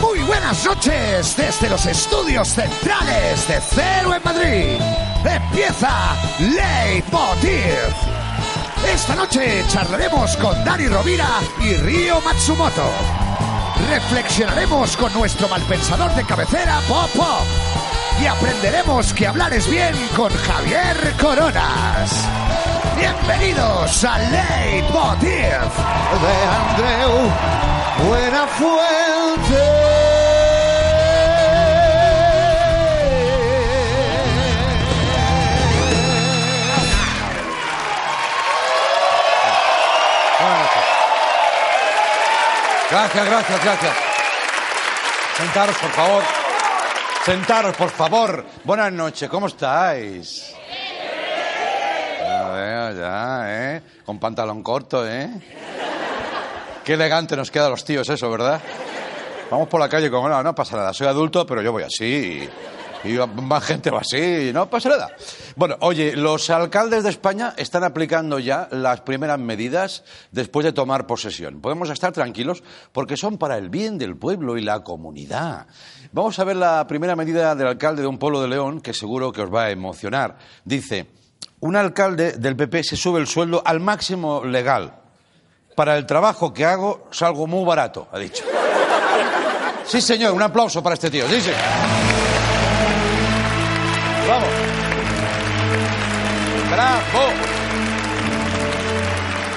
Muy buenas noches desde los estudios centrales de Cero en Madrid. Empieza Leitmotiv. Esta noche charlaremos con Dani Rovira y Río Matsumoto. Reflexionaremos con nuestro malpensador de cabecera, Pop Pop. Y aprenderemos que hablar es bien con Javier Coronas. Bienvenidos a Leitmotiv de Andreu Gracias, gracias, gracias. Sentaros, por favor. Sentaros, por favor. Buenas noches, ¿cómo estáis? Ya veo, ya, ¿eh? Con pantalón corto, ¿eh? Qué elegante nos quedan los tíos eso, ¿verdad? Vamos por la calle como, no, no pasa nada, soy adulto, pero yo voy así. Y más gente va así, no pasa nada. Bueno, oye, los alcaldes de España están aplicando ya las primeras medidas después de tomar posesión. Podemos estar tranquilos porque son para el bien del pueblo y la comunidad. Vamos a ver la primera medida del alcalde de un pueblo de León que seguro que os va a emocionar. Dice, un alcalde del PP se sube el sueldo al máximo legal. Para el trabajo que hago salgo muy barato, ha dicho. Sí, señor, un aplauso para este tío. Sí, sí. Vamos. Bravo.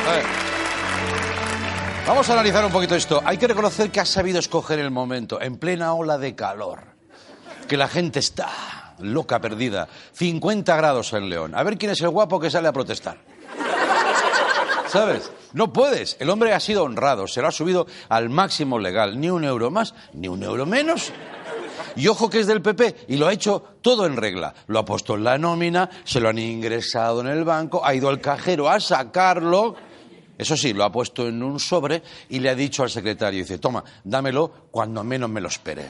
A ver. Vamos a analizar un poquito esto. Hay que reconocer que ha sabido escoger el momento, en plena ola de calor. Que la gente está loca, perdida. 50 grados en León. A ver quién es el guapo que sale a protestar. ¿Sabes? No puedes. El hombre ha sido honrado, se lo ha subido al máximo legal. Ni un euro más, ni un euro menos. Y ojo que es del PP y lo ha hecho todo en regla. Lo ha puesto en la nómina, se lo han ingresado en el banco, ha ido al cajero a sacarlo. Eso sí, lo ha puesto en un sobre y le ha dicho al secretario, dice, toma, dámelo cuando menos me lo espere.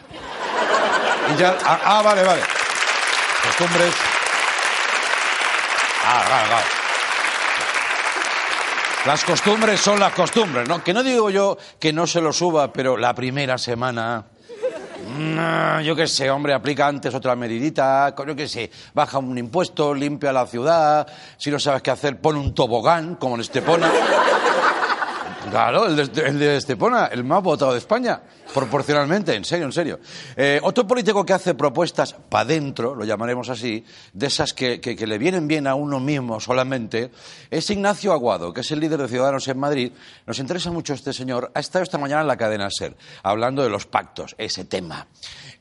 Ah, ah vale, vale. Costumbres. Ah. Las costumbres son las costumbres, ¿no? Que no digo yo que no se lo suba, pero la primera semana no, yo qué sé, hombre, aplica antes otra medidita, yo qué sé, baja un impuesto, limpia la ciudad, si no sabes qué hacer, pon un tobogán, como en Estepona. Claro, el de, Estepona, el más votado de España, proporcionalmente, en serio, en serio. Eh, otro político que hace propuestas para dentro, lo llamaremos así, de esas que, que, le vienen bien a uno mismo solamente, es Ignacio Aguado, que es el líder de Ciudadanos en Madrid. Nos interesa mucho este señor. Ha estado esta mañana en la cadena SER, hablando de los pactos, ese tema.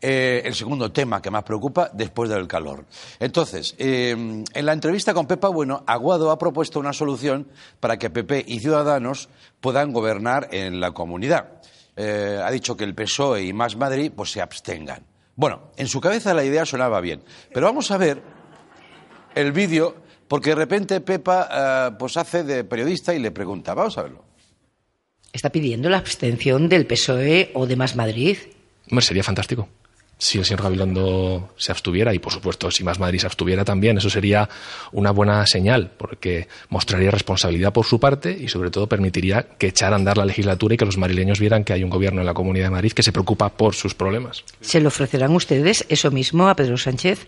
Eh, el segundo tema que más preocupa después del calor. Entonces, eh, en la entrevista con Pepa Bueno, Aguado ha propuesto una solución para que PP y Ciudadanos puedan gobernar en la comunidad. Eh, ha dicho que el PSOE y Más Madrid pues se abstengan. Bueno, en su cabeza la idea sonaba bien, pero vamos a ver el vídeo porque de repente Pepa pues hace de periodista y le pregunta, vamos a verlo. ¿Está pidiendo la abstención del PSOE o de Más Madrid? Hombre, sería fantástico si el señor Gabilondo se abstuviera y, por supuesto, si Más Madrid se abstuviera también, eso sería una buena señal, porque mostraría responsabilidad por su parte y, sobre todo, permitiría que echara a andar la legislatura y que los madrileños vieran que hay un gobierno en la Comunidad de Madrid que se preocupa por sus problemas. ¿Se le ofrecerán ustedes eso mismo a Pedro Sánchez?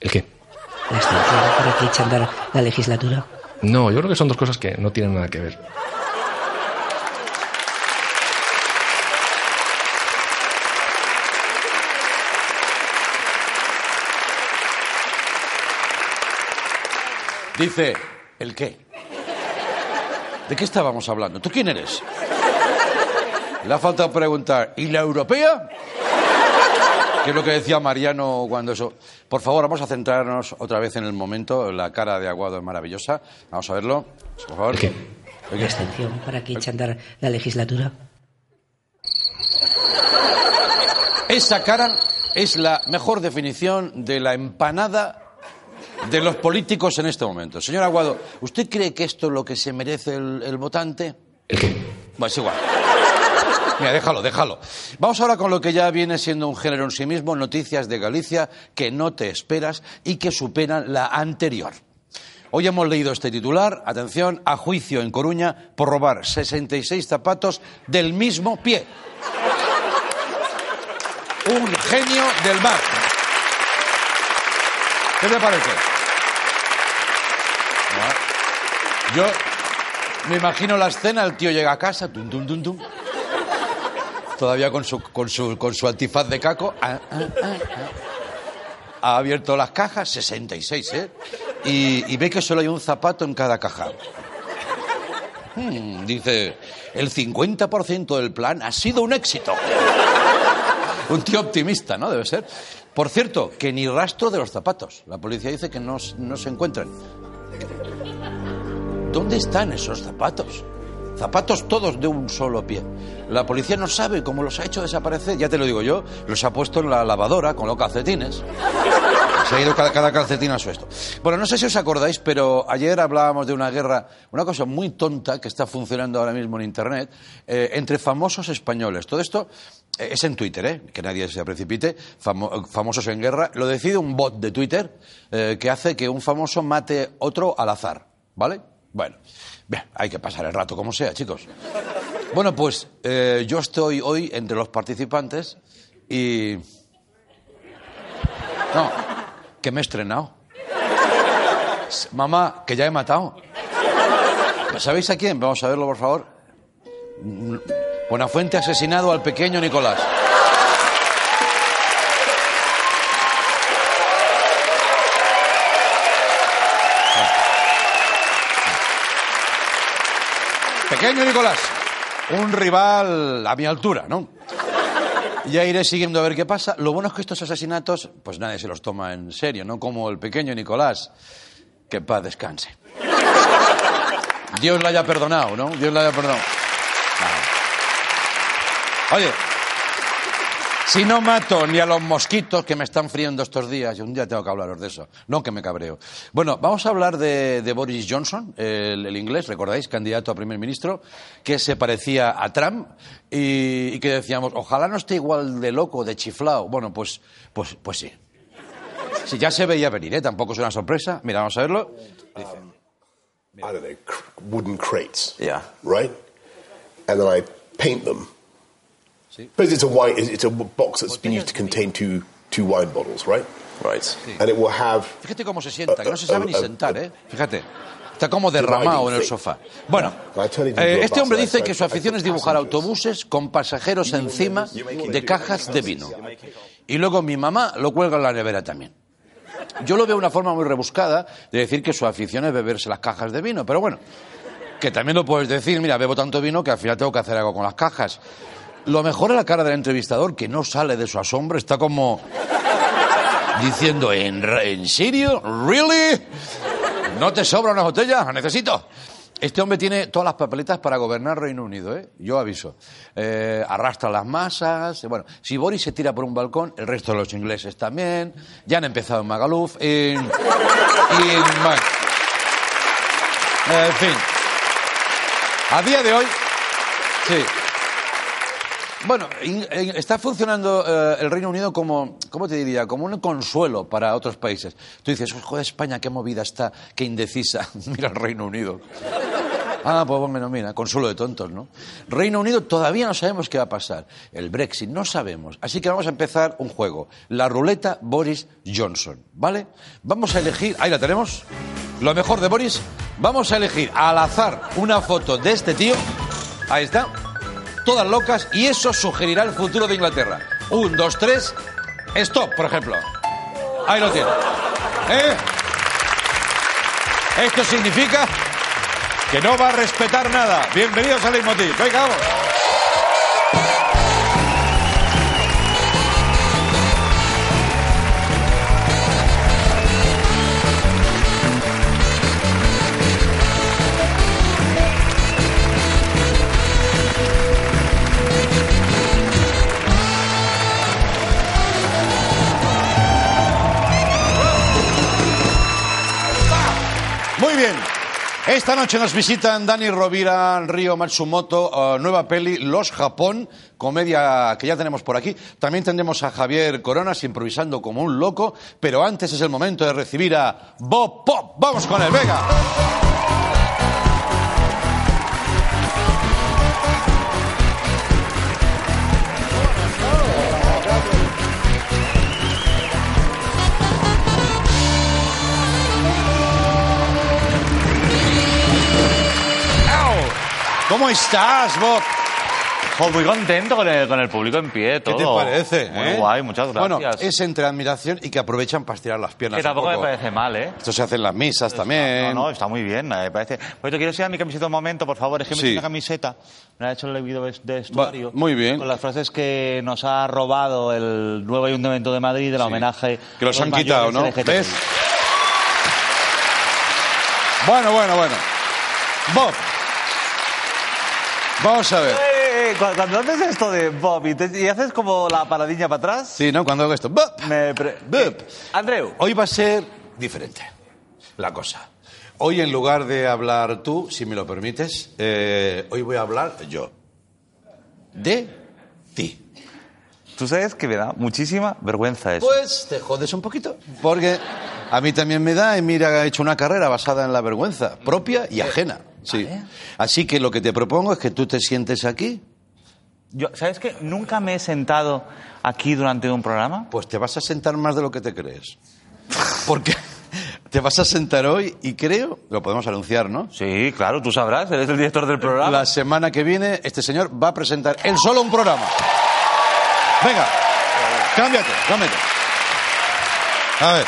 ¿El qué? La para que eche a andar la legislatura. No, yo creo que son dos cosas que no tienen nada que ver. Dice, ¿el qué? ¿De qué estábamos hablando? ¿Tú quién eres? Le ha faltado preguntar, ¿y la europea? Que es lo que decía Mariano cuando eso. Por favor, vamos a centrarnos otra vez en el momento. La cara de Aguado es maravillosa. Vamos a verlo. Por favor. ¿Qué? La extensión para que eche andar la legislatura. Esa cara es la mejor definición de la empanada de los políticos en este momento. Señor Aguado, ¿usted cree que esto es lo que se merece el, el votante? ¿El qué? Bueno, es igual. Mira, déjalo, déjalo. Vamos ahora con lo que ya viene siendo un género en sí mismo, noticias de Galicia que no te esperas y que superan la anterior. Hoy hemos leído este titular, atención, a juicio en Coruña por robar 66 zapatos del mismo pie. Un genio del mar. ¿Qué te parece? Ah. Yo me imagino la escena, el tío llega a casa, tum, tum, tum, tum, todavía con su, con su, con su antifaz de caco. ah, ah, ah. Ha abierto las cajas, 66, ¿eh? Y, y ve que solo hay un zapato en cada caja. Hmm, dice, el 50% del plan ha sido un éxito. Un tío optimista, ¿no? Debe ser. Por cierto, que ni rastro de los zapatos. La policía dice que no, no se encuentran. ¿Dónde están esos zapatos? Zapatos todos de un solo pie. La policía no sabe cómo los ha hecho desaparecer, ya te lo digo yo, los ha puesto en la lavadora con los calcetines. Se ha ido cada, cada calcetín a su esto. Bueno, no sé si os acordáis, pero ayer hablábamos de una guerra, una cosa muy tonta que está funcionando ahora mismo en Internet, eh, entre famosos españoles. Todo esto eh, es en Twitter, ¿eh? que nadie se precipite. Famo- famosos en guerra. Lo decide un bot de Twitter eh, que hace que un famoso mate otro al azar. ¿Vale? Bueno, bien, hay que pasar el rato como sea, chicos. Bueno, pues eh, yo estoy hoy entre los participantes y... No, que me he estrenado. Mamá, que ya he matado. ¿Sabéis a quién? Vamos a verlo, por favor. Buenafuente asesinado al pequeño Nicolás. Pequeño Nicolás, un rival a mi altura, ¿no? Ya iré siguiendo a ver qué pasa. Lo bueno es que estos asesinatos, pues nadie se los toma en serio, ¿no? Como el pequeño Nicolás. Que paz descanse. Dios le haya perdonado, ¿no? Dios le haya perdonado. Oye, si no mato ni a los mosquitos que me están friendo estos días, yo un día tengo que hablaros de eso, no que me cabreo. Bueno, vamos a hablar de, de Boris Johnson, el, el inglés, recordáis, candidato a primer ministro, que se parecía a Trump y, y que decíamos, ojalá no esté igual de loco, de chiflao. Bueno, pues, pues, pues sí. Sí, ya se veía venir, ¿eh? Tampoco es una sorpresa. Mira, vamos a verlo. I don't know, cr- wooden crates. Yeah. Right? And then I paint them. Because it's a wine, it's a box that's been used to contain two, two wine bottles, right? Right. And it will have. Fíjate cómo se sienta, que no se sabe ni sentar, ¿eh? Fíjate. Está como derramado en el sofá. Bueno, eh, este hombre dice que su afición es dibujar autobuses con pasajeros encima de cajas de vino. Y luego mi mamá lo cuelga en la nevera también. Yo lo veo una forma muy rebuscada de decir que su afición es beberse las cajas de vino, pero bueno, que también lo puedes decir, mira, bebo tanto vino que al final tengo que hacer algo con las cajas. Lo mejor es la cara del entrevistador, que no sale de su asombro, está como diciendo, ¿en, ¿en serio? ¿Really? ¿No te sobra una botella? ¿La necesito? Este hombre tiene todas las papeletas para gobernar Reino Unido, ¿eh? Yo aviso. Eh, arrastra las masas. eh, Bueno, si Boris se tira por un balcón, el resto de los ingleses también. Ya han empezado en Magaluf. En, en en fin. A día de hoy, sí. Bueno, in- está funcionando eh, el Reino Unido como, ¿cómo te diría? Como un consuelo para otros países. Tú dices, joder, España, qué movida está, qué indecisa. Mira el Reino Unido. Ah, pues bueno, mira, consuelo de tontos, ¿no? Reino Unido todavía no sabemos qué va a pasar. El Brexit no sabemos. Así que vamos a empezar un juego. La ruleta Boris Johnson, ¿vale? Vamos a elegir, ahí la tenemos, lo mejor de Boris. Vamos a elegir al azar una foto de este tío. Ahí está. Todas locas y eso sugerirá el futuro de Inglaterra. Un, dos, tres. Stop, por ejemplo. Ahí lo tiene. ¿Eh? Esto significa que no va a respetar nada. Bienvenidos a Leitmotiv. Venga, vamos. Esta noche nos visitan Dani Rovira, Río Matsumoto, eh, nueva peli Los Japón, comedia que ya tenemos por aquí. También tendremos a Javier Coronas improvisando como un loco, pero antes es el momento de recibir a Bob Pop. Vamos con él, venga. ¿Cómo estás, Bob? Jo, muy contento con el, con el público en pie, ¿Qué todo. te parece? Muy eh? guay, muchas gracias. Bueno, es entre admiración y que aprovechan para estirar las piernas. que tampoco un me poco. parece mal, ¿eh? Esto se hace en las misas también. No, no, está muy bien, me parece. Pues te quiero enseñar mi camiseta un momento, por favor. Es que me Sí. hice una camiseta, me la ha hecho el video de vestuario. muy bien. Con las frases que nos ha robado el nuevo ayuntamiento de Madrid del Sí. homenaje. Que los a han quitado, ¿no? ¿Ves? Bueno, bueno, bueno. Bob. Vamos a ver. Eh, eh, cu- Cuando haces esto de Bob y, te- y haces como la paradilla para atrás, Sí, ¿no? Cuando hago esto. Bob. me pre-. Eh, Andreu, Hoy va a ser diferente la cosa. Hoy en lugar de hablar tú, si me lo permites, eh, hoy voy a hablar yo. De ti. tú sabes que me da muchísima vergüenza eso. Pues te jodes un poquito, porque a mí también me da y mira, he hecho una carrera basada en la vergüenza propia y ajena. Sí. Así que lo que te propongo es que tú te sientes aquí, Yo, ¿Sabes que nunca me he sentado aquí durante un programa? pues te vas a sentar más de lo que te crees. Porque te vas a sentar hoy y creo, lo podemos anunciar, ¿no? Sí, claro, tú sabrás, eres el director del programa. La semana que viene este señor va a presentar él solo un programa. Venga, cámbiate, cámbiate. A ver.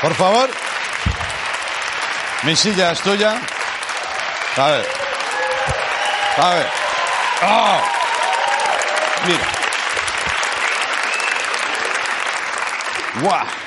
Por favor. Mi silla es tuya. A ver. A ver. ¡Ah! Mira. ¡Guau!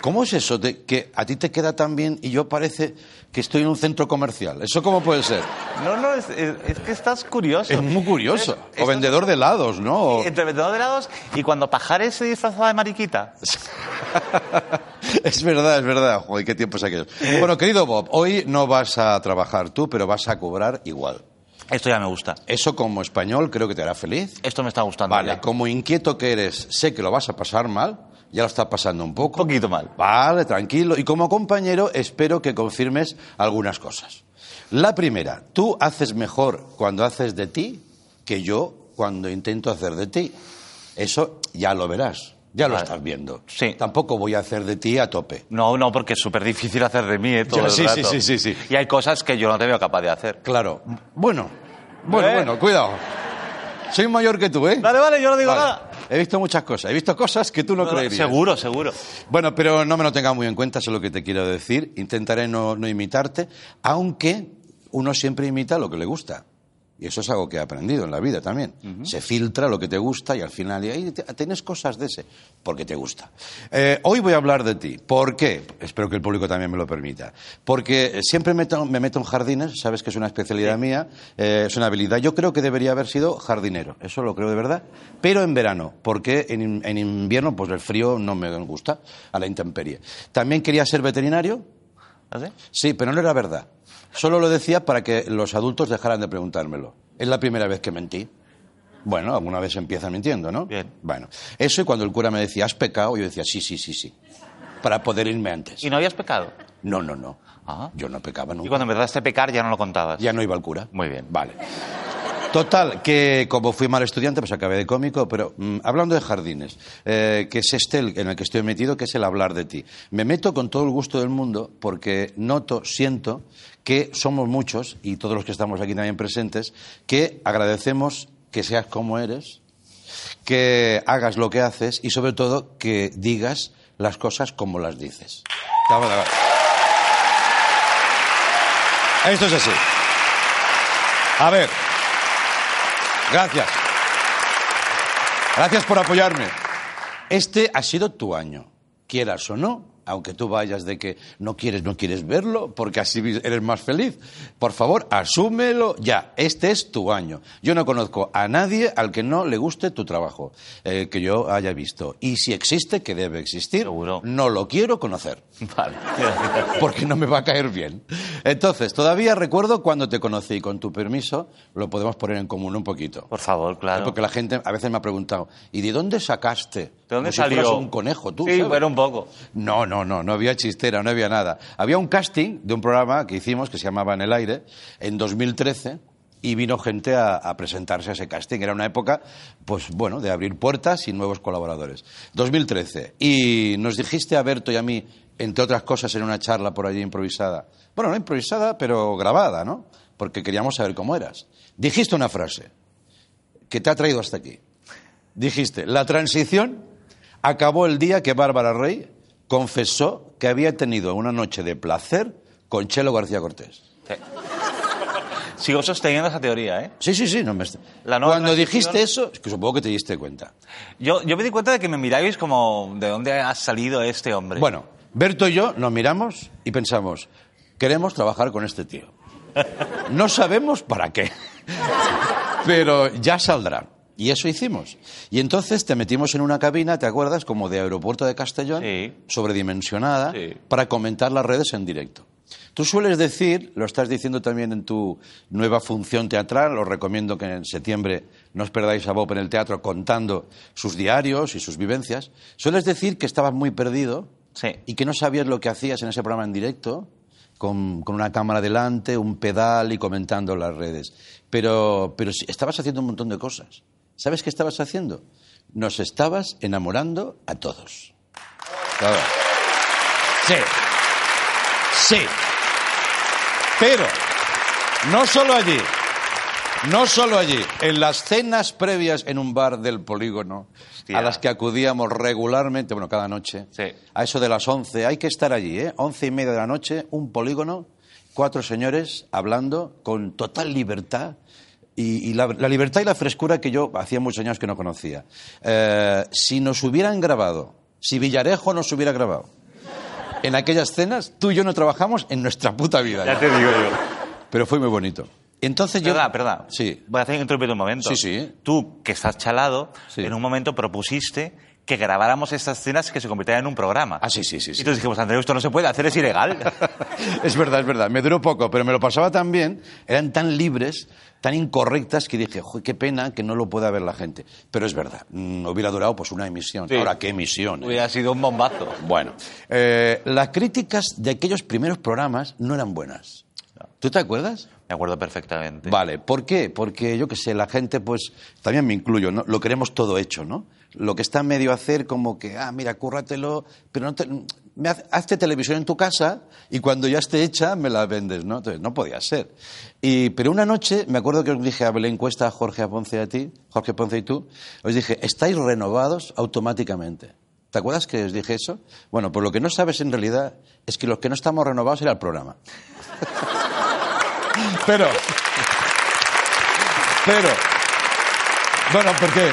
¿Cómo es eso de que a ti te queda tan bien y yo parece que estoy en un centro comercial? ¿Eso cómo puede ser? No, no, es, es- es que estás curioso. Es muy curioso. Es- O vendedor de helados, ¿no? Entre vendedor de helados y cuando Pajares se disfrazaba de mariquita. es verdad, es verdad. Joder, qué tiempos aquellos. Bueno, querido Bob, hoy no vas a trabajar tú, pero vas a cobrar igual. Esto ya me gusta. Eso como español creo que te hará feliz. Esto me está gustando. Vale, ya. como inquieto que eres, sé que lo vas a pasar mal. Ya lo está pasando un poco. Un poquito mal. Vale, tranquilo. Y como compañero, espero que confirmes algunas cosas. La primera, tú haces mejor cuando haces de ti que yo cuando intento hacer de ti. Eso ya lo verás. Ya lo estás viendo. Sí. Tampoco voy a hacer de ti a tope. No, no, porque es súper difícil hacer de mí, ¿eh? Todo Ya, el sí, rato. sí, sí, sí, sí. Y hay cosas que yo no te veo capaz de hacer. Claro. Bueno, bueno, Eh. bueno, cuidado. Soy mayor que tú, ¿eh? Vale, vale, yo no digo Vale. nada. He visto muchas cosas. He visto cosas que tú no, creerías. seguro, seguro. Bueno, pero no me lo tengas muy en cuenta, eso es lo que te quiero decir. Intentaré no, no imitarte, aunque uno siempre imita lo que le gusta. Y eso es algo que he aprendido en la vida también. Se filtra lo que te gusta y al final y tienes cosas de ese, porque te gusta. Eh, hoy voy a hablar de ti. ¿Por qué? Espero que el público también me lo permita. Porque siempre meto- me meto en jardines, sabes que es una especialidad mía, eh, es una habilidad. Yo creo que debería haber sido jardinero, eso lo creo de verdad. Pero en verano, porque en, en invierno pues el frío no me gusta, a la intemperie. También quería ser veterinario, ¿Así? Sí, pero no era verdad. Solo lo decía para que los adultos dejaran de preguntármelo. Es la primera vez que mentí. Bueno, alguna vez empieza mintiendo, ¿no? Bien. Bueno, eso y cuando el cura me decía, ¿has pecado? Yo decía, sí, sí, sí, sí. Para poder irme antes. ¿Y no habías pecado? No, no, no. Ah. Yo no pecaba nunca. Y cuando empezaste a pecar ya no lo contabas. Ya no iba al cura. Muy bien. Vale. Total, que como fui mal estudiante, pues acabé de cómico, pero mm, hablando de jardines, eh, que es este el- en el que estoy metido, que es el hablar de ti. Me meto con todo el gusto del mundo porque noto, siento que somos muchos, y todos los que estamos aquí también presentes, que agradecemos que seas como eres, que hagas lo que haces y sobre todo que digas las cosas como las dices. Esto es así. A ver. Gracias. Gracias por apoyarme. Este ha sido tu año. Quieras o no, aunque tú vayas de que no quieres, no quieres verlo, porque así eres más feliz. Por favor, asúmelo ya. Este es tu año. Yo no conozco a nadie al que no le guste tu trabajo, eh, que yo haya visto. Y si existe, que debe existir, Seguro. no lo quiero conocer Vale. porque no me va a caer bien. Entonces, todavía recuerdo cuando te conocí, con tu permiso, lo podemos poner en común un poquito. Por favor, claro. Porque la gente a veces me ha preguntado, ¿y de dónde sacaste? ¿De dónde Como si salió? fueras un conejo, tú. Sí, ¿sabes? pero un poco. No, no, no, no había chistera, no había nada. Había un casting de un programa que hicimos que se llamaba En el aire en 2013 y vino gente a, a presentarse a ese casting. Era una época, pues bueno, de abrir puertas y nuevos colaboradores. 2013. Y nos dijiste a Berto y a mí, entre otras cosas, en una charla por allí improvisada. Bueno, no improvisada, pero grabada, ¿no? Porque queríamos saber cómo eras. Dijiste una frase que te ha traído hasta aquí. Dijiste, la transición acabó el día que Bárbara Rey confesó que había tenido una noche de placer con Chelo García Cortés. Sigo sosteniendo esa teoría, ¿eh? Sí, sí, sí. No me... La Cuando dijiste eso, es que supongo que te diste cuenta. Yo, yo me di cuenta de que me miráis como, ¿de dónde ha salido este hombre? Bueno, Berto y yo nos miramos y pensamos, queremos trabajar con este tío. No sabemos para qué, pero ya saldrá. Y eso hicimos. Y entonces te metimos en una cabina, ¿te acuerdas? Como de aeropuerto de Castellón, Sí. sobredimensionada, Sí. para comentar las redes en directo. Tú sueles decir, lo estás diciendo también en tu nueva función teatral, os recomiendo que en septiembre no os perdáis a Bob en el teatro contando sus diarios y sus vivencias. Sueles decir que estabas muy perdido Sí. y que no sabías lo que hacías en ese programa en directo, con, con una cámara delante, un pedal y comentando las redes. Pero, pero estabas haciendo un montón de cosas. ¿Sabes qué estabas haciendo? Nos estabas enamorando a todos. Claro. Sí. Sí. Pero, no solo allí, no solo allí, en las cenas previas en un bar del polígono, Hostia. a las que acudíamos regularmente, bueno, cada noche, Sí. a eso de las 11, hay que estar allí, ¿eh? Once y media de la noche, un polígono, cuatro señores hablando con total libertad. Y, y la, la libertad y la frescura que yo hacía muchos años que no conocía. Eh, si nos hubieran grabado, si Villarejo nos hubiera grabado, en aquellas cenas, tú y yo no trabajamos en nuestra puta vida. Ya te digo yo. Pero fue muy bonito. Entonces yo... Verdad. Sí. Voy a hacer interrumpir un momento. Sí, sí. Tú, que estás chalado, Sí. en un momento propusiste que grabáramos estas escenas que se convirtieran en un programa. Ah, sí, sí, sí. Y sí. entonces dijimos, Andreu, esto no se puede hacer, es ilegal. es verdad, es verdad. Me duró poco, pero me lo pasaba tan bien, eran tan libres, tan incorrectas, que dije, "Joder, qué pena que no lo pueda ver la gente. Pero es verdad, mm, hubiera durado pues una emisión. Sí. Ahora, ¿qué emisión? eh? Hubiera sido un bombazo. Bueno, eh, las críticas de aquellos primeros programas no eran buenas. ¿Tú te acuerdas? Me acuerdo perfectamente. Vale, ¿por qué? Porque yo qué sé, la gente, pues, también me incluyo, ¿no? Lo queremos todo hecho, ¿no? Lo que está medio hacer como que, ah, mira, cúrratelo, pero no te, me haz- hazte televisión en tu casa y cuando ya esté hecha me la vendes, ¿no? Entonces, no podía ser. Y, pero una noche, me acuerdo que os dije a Belén Cuesta, a Jorge a Ponce a ti, Jorge Ponce y tú, os dije, estáis renovados automáticamente. ¿Te acuerdas que os dije eso? Bueno, pues lo que no sabes en realidad es que los que no estamos renovados era el programa. Pero. Pero. Bueno, porque.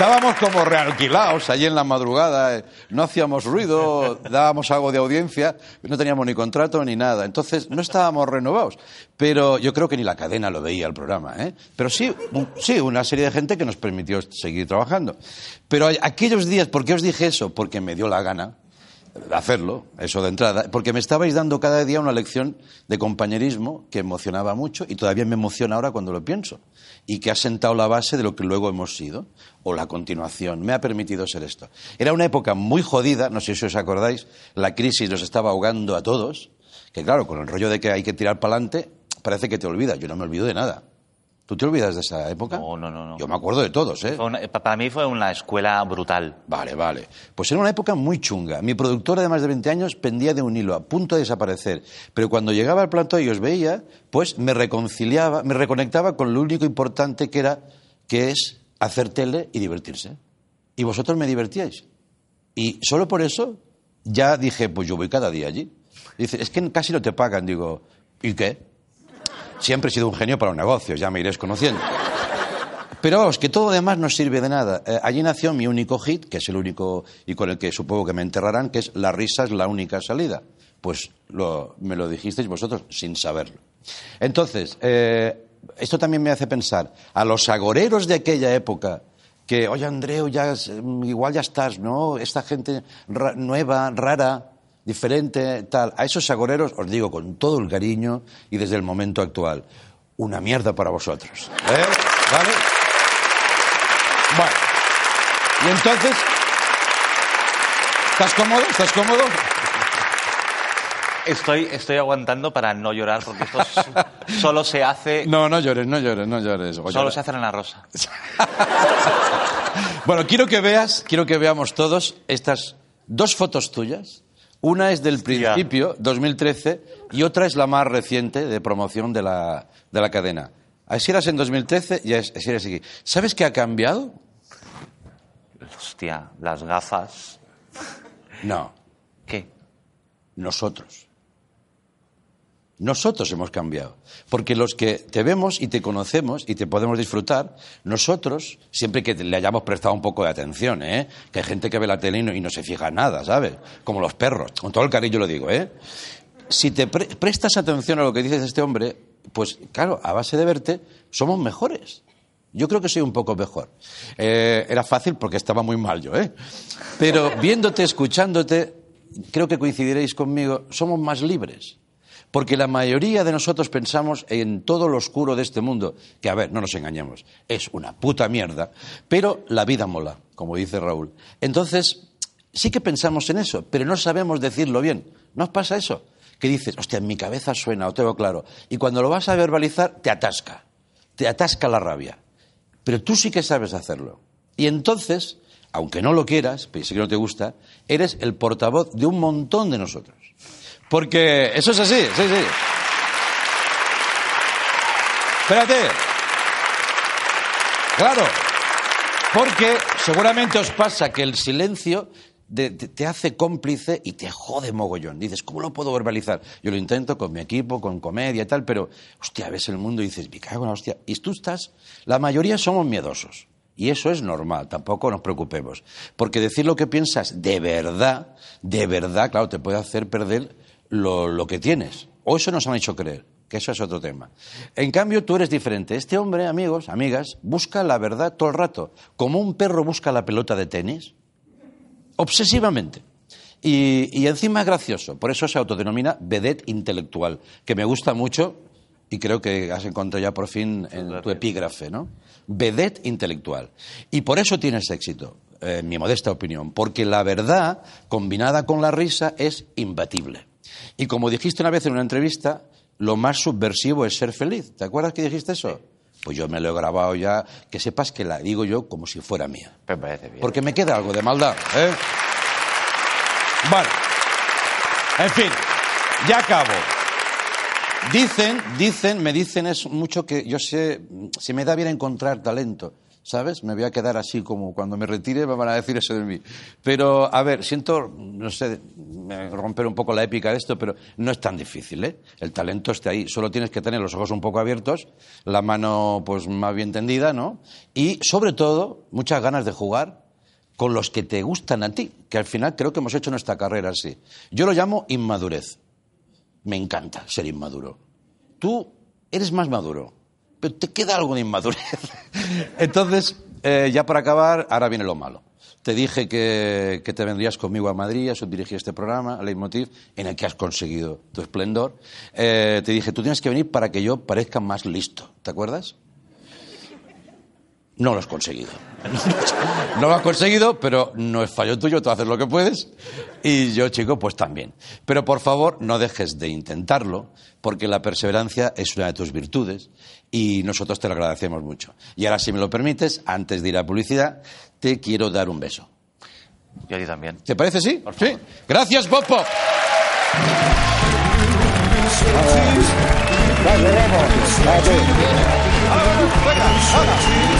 Estábamos como realquilados allí en la madrugada, eh, no hacíamos ruido, dábamos algo de audiencia, no teníamos ni contrato ni nada. Entonces no estábamos renovados. Pero yo creo que ni la cadena lo veía el programa. ¿eh? Pero sí, sí, una serie de gente que nos permitió seguir trabajando. Pero aquellos días, ¿por qué os dije eso? Porque me dio la gana hacerlo, eso de entrada, porque me estabais dando cada día una lección de compañerismo que emocionaba mucho y todavía me emociona ahora cuando lo pienso y que ha sentado la base de lo que luego hemos sido o la continuación. Me ha permitido ser esto. Era una época muy jodida, no sé si os acordáis, la crisis nos estaba ahogando a todos, que claro, con el rollo de que hay que tirar para adelante, parece que te olvidas. Yo no me olvido de nada. ¿Tú te olvidas de esa época? No, no, no, no. Yo me acuerdo de todos, ¿eh? Una- para mí fue una escuela brutal. Vale, vale. Pues era una época muy chunga. Mi productora de más de 20 años pendía de un hilo, a punto de desaparecer. Pero cuando llegaba al plató y os veía, pues me reconciliaba, me reconectaba con lo único importante que era, que es hacer tele y divertirse. Y vosotros me divertíais. Y solo por eso ya dije, pues yo voy cada día allí. Dice, es que casi no te pagan. Digo, ¿y qué? Siempre he sido un genio para los negocios, ya me iréis conociendo. Pero vamos, que todo demás no sirve de nada. Eh, allí nació mi único hit, que es el único y con el que supongo que me enterrarán, que es La risa es la única salida. Pues lo- me lo dijisteis vosotros sin saberlo. Entonces, eh, esto también me hace pensar a los agoreros de aquella época que, oye Andreu, ya, mm, igual ya estás, ¿no? Esta gente ra- nueva, rara, diferente, tal. A esos agoreros os digo con todo el cariño y desde el momento actual, una mierda para vosotros. ¿eh? ¿Vale? Bueno. Y entonces, ¿estás cómodo? ¿Estás cómodo? Estoy, estoy aguantando para no llorar porque esto solo se hace, No, no llores, no llores, no llores. Solo llora. se hace en la rosa. Bueno, quiero que veas, quiero que veamos todos estas dos fotos tuyas. Una es del principio, 2013, y otra es la más reciente de promoción de la, de la cadena. Así eras en 2013 y así eres aquí. ¿Sabes qué ha cambiado? Hostia, las gafas. No, ¿Qué? nosotros. Nosotros hemos cambiado. Porque los que te vemos y te conocemos y te podemos disfrutar, nosotros, siempre que le hayamos prestado un poco de atención, ¿eh? Que hay gente que ve la tele y no, se fija en nada, ¿sabes? Como los perros. Con todo el cariño lo digo, ¿eh? Si te pre- prestas atención a lo que dices este hombre, pues claro, a base de verte, somos mejores. Yo creo que soy un poco mejor. Eh, era fácil porque estaba muy mal yo, ¿eh? Pero viéndote, escuchándote, creo que coincidiréis conmigo, somos más libres. Porque la mayoría de nosotros pensamos en todo lo oscuro de este mundo, que a ver, no nos engañemos, es una puta mierda, pero la vida mola, como dice Raúl. Entonces, sí que pensamos en eso, pero no sabemos decirlo bien. ¿No os pasa eso? Que dices, hostia, en mi cabeza suena, o tengo claro. Y cuando lo vas a verbalizar, te atasca. Te atasca la rabia. Pero tú sí que sabes hacerlo. Y entonces, aunque no lo quieras, pero sí que no te gusta, eres el portavoz de un montón de nosotros. Porque eso es así, sí, sí. Espérate. Claro. Porque seguramente os pasa que el silencio te, te hace cómplice y te jode mogollón. Dices, ¿cómo lo puedo verbalizar? Yo lo intento con mi equipo, con comedia y tal, pero, hostia, ves el mundo y dices, me cago en la hostia. Y tú estás, la mayoría somos miedosos. Y eso es normal, tampoco nos preocupemos. Porque decir lo que piensas de verdad, de verdad, claro, te puede hacer perder lo, lo que tienes. O eso nos han hecho creer, que eso es otro tema. En cambio, tú eres diferente. Este hombre, amigos, amigas, busca la verdad todo el rato. Como un perro busca la pelota de tenis, obsesivamente. Y, y encima es gracioso. Por eso se autodenomina vedette intelectual, que me gusta mucho y creo que has encontrado ya por fin en tu epígrafe, ¿no? Vedette intelectual. Y por eso tienes éxito, eh, en mi modesta opinión, porque la verdad combinada con la risa es imbatible. Y como dijiste una vez en una entrevista, lo más subversivo es ser feliz. ¿Te acuerdas que dijiste eso? Pues yo me lo he grabado ya, que sepas que la digo yo como si fuera mía. Me parece bien. Porque me queda algo de maldad, ¿eh? Vale. En fin, ya acabo. Dicen, dicen, me dicen es mucho que yo sé, si me da bien encontrar talento, ¿sabes? Me voy a quedar así como cuando me retire me van a decir eso de mí. Pero, a ver, siento, no sé, romper un poco la épica de esto, pero no es tan difícil, ¿eh? El talento está ahí, solo tienes que tener los ojos un poco abiertos, la mano pues más bien tendida, ¿no? Y sobre todo, muchas ganas de jugar con los que te gustan a ti, que al final creo que hemos hecho nuestra carrera así. Yo lo llamo inmadurez. Me encanta ser inmaduro. Tú eres más maduro, pero te queda algo de inmadurez. Entonces, eh, ya para acabar, ahora viene lo malo. Te dije que, te vendrías conmigo a Madrid a subdirigir este programa, Leitmotiv, en el que has conseguido tu esplendor. Eh, te dije, tú tienes que venir para que yo parezca más listo. ¿Te acuerdas? No lo has conseguido. No lo has conseguido, pero no es fallo tuyo, tú haces lo que puedes. Y yo, chico, pues también. Pero por favor, no dejes de intentarlo, porque la perseverancia es una de tus virtudes y nosotros te lo agradecemos mucho. Y ahora, si me lo permites, antes de ir a publicidad, te quiero dar un beso. Y a ti también. ¿Te parece, sí? Sí. Gracias, Pop Pop. Shoes,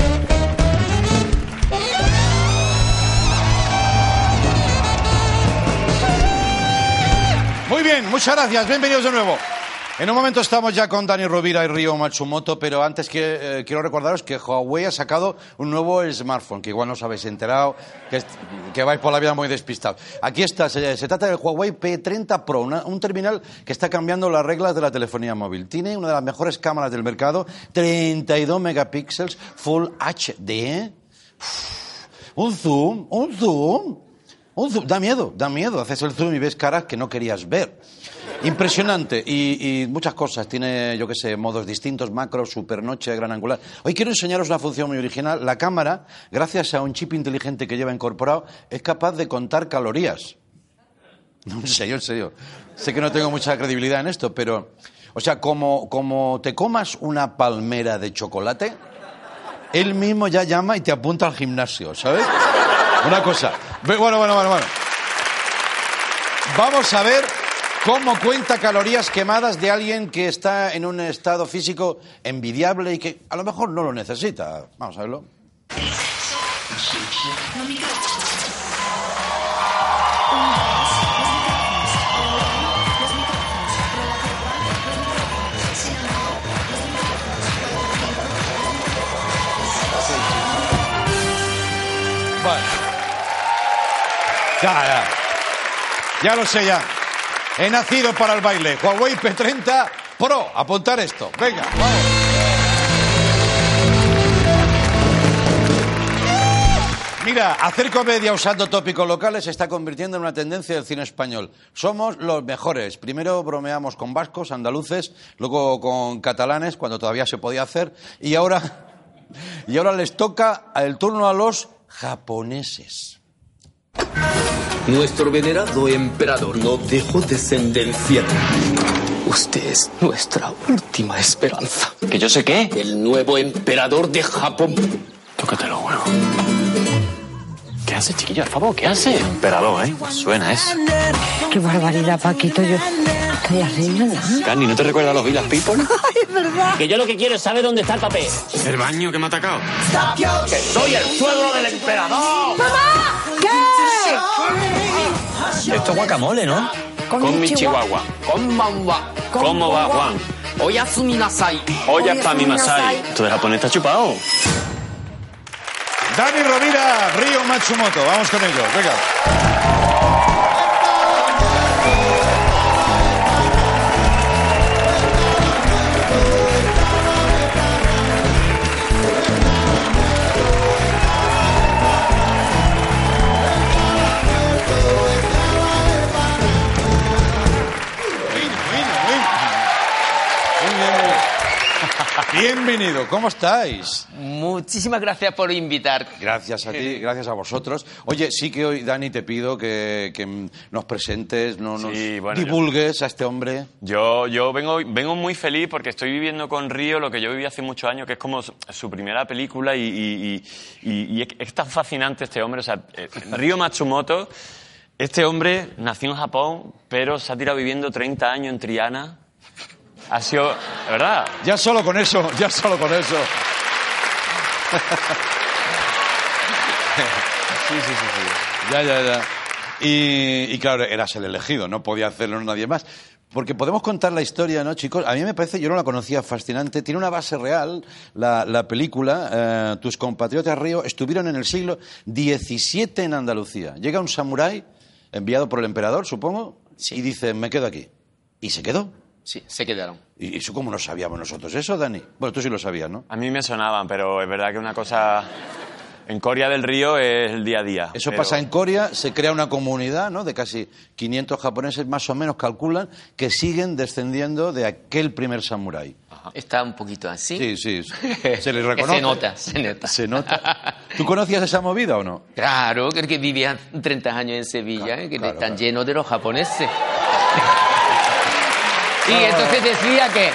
Muy bien, muchas gracias. Bienvenidos de nuevo. En un momento estamos ya con Dani Rovira y Río Matsumoto, pero antes eh, quiero recordaros que Huawei ha sacado un nuevo smartphone, que igual no os habéis enterado, que, que vais por la vida muy despistados. Aquí está, se, trata del Huawei P30 Pro, un terminal que está cambiando las reglas de la telefonía móvil. Tiene una de las mejores cámaras del mercado, 32 megapíxeles, Full HD, un zoom, un zoom. Un zoom. Da miedo, da miedo. Haces el zoom y ves caras que no querías ver. Impresionante. Y, muchas cosas. Tiene, yo qué sé, modos distintos, macro, supernoche, gran angular. Hoy quiero enseñaros una función muy original. La cámara, gracias a un chip inteligente que lleva incorporado, es capaz de contar calorías. No, en serio, en serio. Sé que no tengo mucha credibilidad en esto, pero... O sea, como, como te comas una palmera de chocolate, él mismo ya llama y te apunta al gimnasio, ¿sabes? Una cosa. Bueno, bueno, bueno, bueno. Vamos a ver cómo cuenta calorías quemadas de alguien que está en un estado físico envidiable y que a lo mejor no lo necesita. Vamos a verlo. Ya, ya. Lo sé ya. He nacido para el baile. Huawei P30 Pro. Apuntar esto. Venga, vamos. Mira, hacer comedia usando tópicos locales se está convirtiendo en una tendencia del cine español. Somos los mejores. Primero bromeamos con vascos, andaluces, luego con catalanes, cuando todavía se podía hacer, y ahora, y ahora les toca el turno a los japoneses. Nuestro venerado emperador no dejó descendencia. Usted es nuestra última esperanza. ¿Que yo sé qué? El nuevo emperador de Japón. Tócate los huevos. ¿Qué hace, chiquillo? Por favor, ¿qué hace? Emperador, ¿eh? Suena eso. Qué barbaridad, Paquito. Yo estoy así, ¿verdad? Candy, ¿no te recuerda a los Villas People? Es verdad. Que yo lo que quiero es saber dónde está el papel. El baño que me ha atacado. ¡Que soy el suegro del emperador! ¡Mamá! Esto es guacamole, ¿no? Con mi chihuahua. Con bamba. ¿Cómo va, Juan? Oyasumi nasai. Olla para mi Masai. Tú de japonés está chupado. Dani Rovira, Río Matsumoto. Vamos con ellos. Venga. Bienvenido, ¿cómo estáis? Muchísimas gracias por invitar. Gracias a ti, gracias a vosotros. Oye, sí que hoy, Dani, te pido que, que nos presentes, no nos Sí, bueno, yo- divulgues a este hombre. Yo, yo vengo, vengo muy feliz porque estoy viviendo con Río lo que yo viví hace muchos años, que es como su, su primera película y, y- y- y- y es, tan fascinante este hombre. O sea, eh, Río Matsumoto, este hombre nació en Japón, pero se ha tirado viviendo 30 años en Triana. Ha sido, verdad, Ya solo con eso, ya solo con eso. sí, sí, sí, sí. Ya, ya, ya. Y, y claro, eras el elegido, no podía hacerlo nadie más. Porque podemos contar la historia, ¿no, chicos? A mí me parece, yo no la conocía, fascinante. Tiene una base real, la, la película. eh, tus compatriotas Río estuvieron en el siglo XVII en Andalucía. Llega un samurái, enviado por el emperador, supongo, y dice, me quedo aquí. Y se quedó. Sí, se quedaron. ¿Y eso cómo no sabíamos nosotros eso, Dani? Bueno, tú sí lo sabías, ¿no? A mí me sonaban, pero es verdad que una cosa... En Coria del Río es el día a día. Eso pero- pasa en Corea, se crea una comunidad ¿no? de casi 500 japoneses, más o menos calculan, que siguen descendiendo de aquel primer samurái. Está un poquito así. Sí, sí, se les reconoce. Se nota, se nota. Se nota. ¿Tú conocías esa movida o no? Claro, que el que vivía 30 años en Sevilla, Claro, ¿eh? que claro, están claro. llenos de los japoneses. y entonces decía que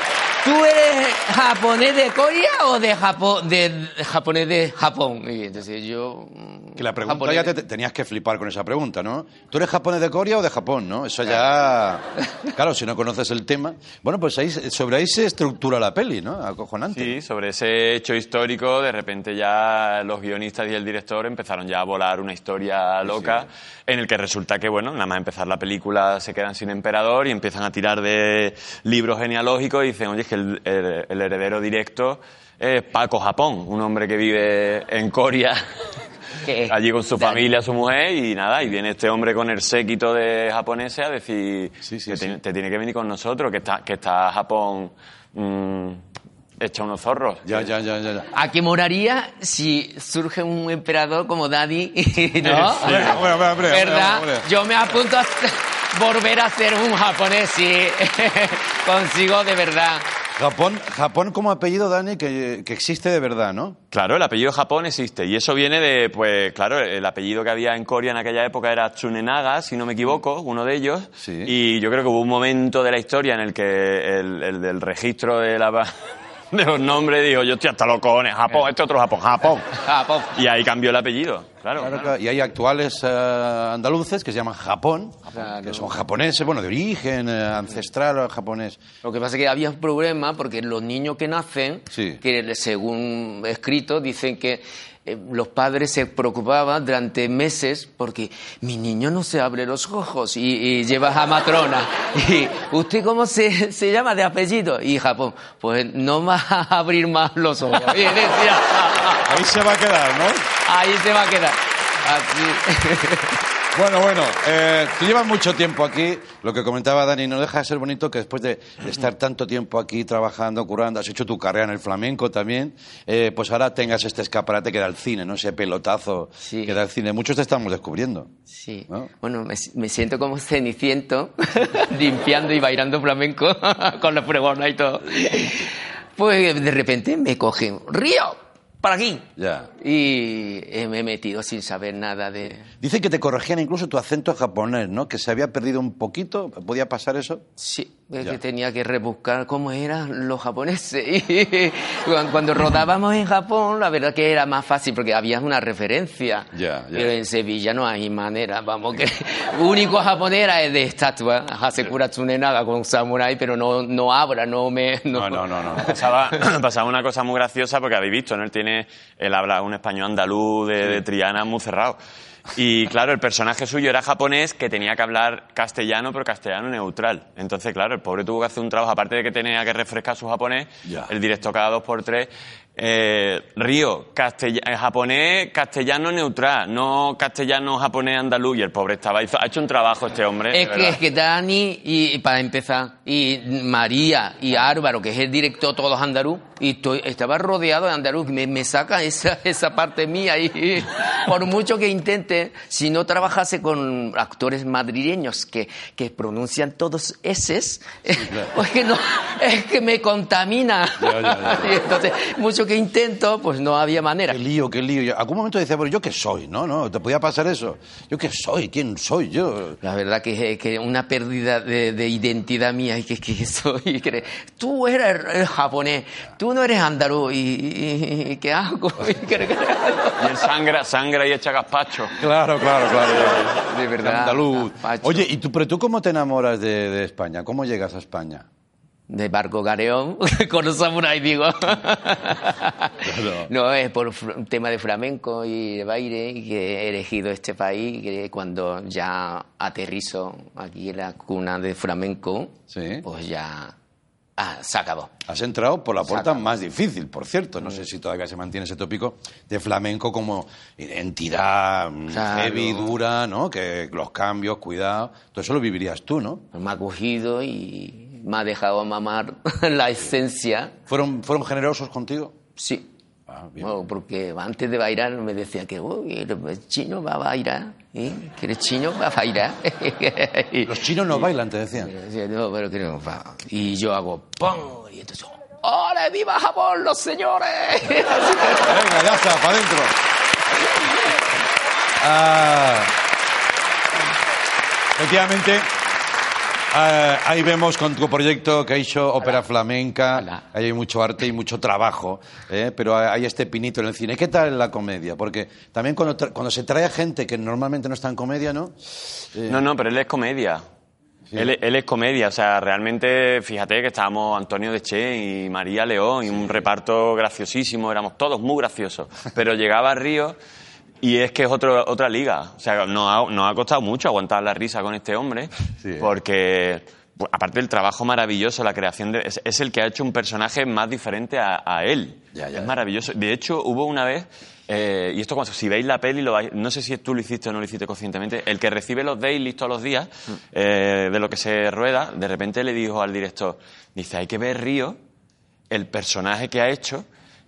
¿tú eres japonés de Corea o de, Japón, de japonés de Japón? Y entonces yo... mm, Que la pregunta japonés ya te, te- tenías que flipar con esa pregunta, ¿no? ¿Tú eres japonés de Corea o de Japón, no? Eso ya... Claro, si no conoces el tema... Bueno, pues ahí, se- sobre ahí se estructura la peli, ¿no? Acojonante. Sí, sobre ese hecho histórico, de repente ya los guionistas y el director empezaron ya a volar una historia loca en el que resulta que, bueno, nada más empezar la película se quedan sin emperador y empiezan a tirar de libros genealógicos y dicen, oye, es que el, el- el heredero directo es Paco Japón, un hombre que vive en Corea. ¿Qué? Allí con su familia, su mujer, y nada, y viene este hombre con el séquito de japoneses a decir que te, te tiene que venir con nosotros, que está, que está Japón mm, hecha unos zorros. Ya, ya, ya, ya. ya. ¿A qué moraría si surge un emperador como Daddy? ¿No? Sí. Hombre, hombre, hombre, ¿Verdad? Yo me apunto a volver a ser un japonés si consigo de verdad. Japón, Japón como apellido, Dani, que, que existe de verdad, ¿no? Claro, el apellido Japón existe y eso viene de, pues claro, el apellido que había en Corea en aquella época era Tsunenaga, si no me equivoco, uno de ellos. Y yo creo que hubo un momento de la historia en el que el, el del registro de la de los nombres dijo, yo estoy hasta los cojones, Japón, este otro Japón, Japón. Japón. Y ahí cambió el apellido, claro. Claro, claro. Y hay actuales eh, andaluces que se llaman Japón, que son japoneses, bueno, de origen eh, ancestral japonés. Lo que pasa es que había un problema porque los niños que nacen, Sí. que según escrito dicen que eh, los padres se preocupaban durante meses porque mi niño no se abre los ojos y, y llevas a matrona. Y usted cómo se, se llama de apellido y Japón, pues no va a abrir más los ojos. Y decía, Ahí se va a quedar, ¿no? ahí se va a quedar. Así. Bueno, bueno, eh, tú llevas mucho tiempo aquí, lo que comentaba Dani, no deja de ser bonito que después de estar tanto tiempo aquí trabajando, curando, has hecho tu carrera en el flamenco también, eh, pues ahora tengas este escaparate que da el cine, ¿no? Ese pelotazo que da el cine. Muchos te estamos descubriendo. Sí. ¿no? Bueno, me, me siento como ceniciento, limpiando y bailando flamenco con la fregona y todo. Pues de repente me cogen, ¡Río! ¡Para aquí! Ya. Y me he metido sin saber nada de... Dicen que te corregían incluso tu acento japonés, ¿no? Que se había perdido un poquito. ¿Podía pasar eso? Sí, es que tenía que rebuscar cómo eran los japoneses. Y cuando- rodábamos en Japón, la verdad que era más fácil porque había una referencia. Ya, ya. Pero en Sevilla no hay manera, vamos, que único japonés era el de estatua, Hasekura Tsunenaga con samurai, pero no, no habla, no me... No, no, no. no. Pasaba, pasaba una cosa muy graciosa porque habéis visto, ¿no? Él tiene, él habla un español andaluz de, de Triana muy cerrado. Y claro, el personaje suyo era japonés que tenía que hablar castellano, pero castellano neutral. Entonces, claro, el pobre tuvo que hacer un trabajo, aparte de que tenía que refrescar su japonés, Ya. el directo cada dos por tres. Eh, Río, eh, japonés, castellano neutral, no castellano, japonés, andaluz. Y el pobre estaba, hizo- ha hecho un trabajo este hombre. Es que, es que Dani, y, y para empezar, y María y Álvaro, que es el director todos andaluz, y estoy, estaba rodeado de andaluz, me, me saca esa, esa parte mía y por mucho que intente, si no trabajase con actores madrileños que, que pronuncian todos eses, pues que no, es que me contamina. Ya, ya, ya. Y entonces, mucho que intento, pues no había manera. Qué lío, qué lío. Yo- algún momento decía, pero ¿yo qué soy? No, no, te podía pasar eso. ¿Yo qué soy? ¿Quién soy yo? La verdad que que una pérdida de, de identidad mía y que, que soy. que- tú eres el japonés, tú no eres andaluz y, y- y ¿qué hago? Y que- Y él sangra, sangra y echa gazpacho. Claro, claro, claro. De verdad. Andaluz. gazpacho. Oye, ¿y tú, pero tú cómo te enamoras de, de España? ¿Cómo llegas a España? De barco gareón con los samuráis, digo. No, es por un tema de flamenco y de baile que he elegido este país que cuando ya aterrizo aquí en la cuna de flamenco, pues ya ah, se acabó. Has entrado por la puerta más difícil, por cierto. No sé si todavía se mantiene ese tópico de flamenco como entidad mm, Claro. heavy, dura, ¿no? Que los cambios, cuidado. Todo eso lo vivirías tú, ¿no? Me ha cogido y me ha dejado mamar la esencia. ¿Fueron, ¿Fueron generosos contigo? Sí. Ah, bien. Bueno, porque antes de bailar me decía que "Uy, el chino va a bailar, ¿eh? que eres chino va a bailar. Los chinos no bailan, te decían. Decía, "No, pero que no va". Y yo hago ¡pum! Y entonces, ¡Hola, viva Japón, los señores! Venga, ya está, para adentro. Ah. Efectivamente, Eh, ahí vemos con tu proyecto que ha hecho ópera flamenca, ahí hay mucho arte y mucho trabajo, ¿eh? pero hay este pinito en el cine. ¿Qué tal la comedia? Porque también cuando, tra- cuando se trae a gente que normalmente no está en comedia, ¿no? Eh, No, no, pero él es comedia. Él, él es comedia, o sea, realmente, fíjate que estábamos Antonio Deche y María León y un reparto graciosísimo, éramos todos muy graciosos. Pero llegaba Río y es que es otro, otra liga. O sea, nos ha, nos ha costado mucho aguantar la risa con este hombre, porque, pues, aparte del trabajo maravilloso, la creación de. Es, es el que ha hecho un personaje más diferente a, a él. Es maravilloso. De hecho, hubo una vez. eh, y esto cuando si veis la peli, lo vais- no sé si tú lo hiciste o no lo hiciste conscientemente, el que recibe los dailies todos los días eh, de lo que se rueda, de repente le dijo al director, dice, hay que ver Río, el personaje que ha hecho,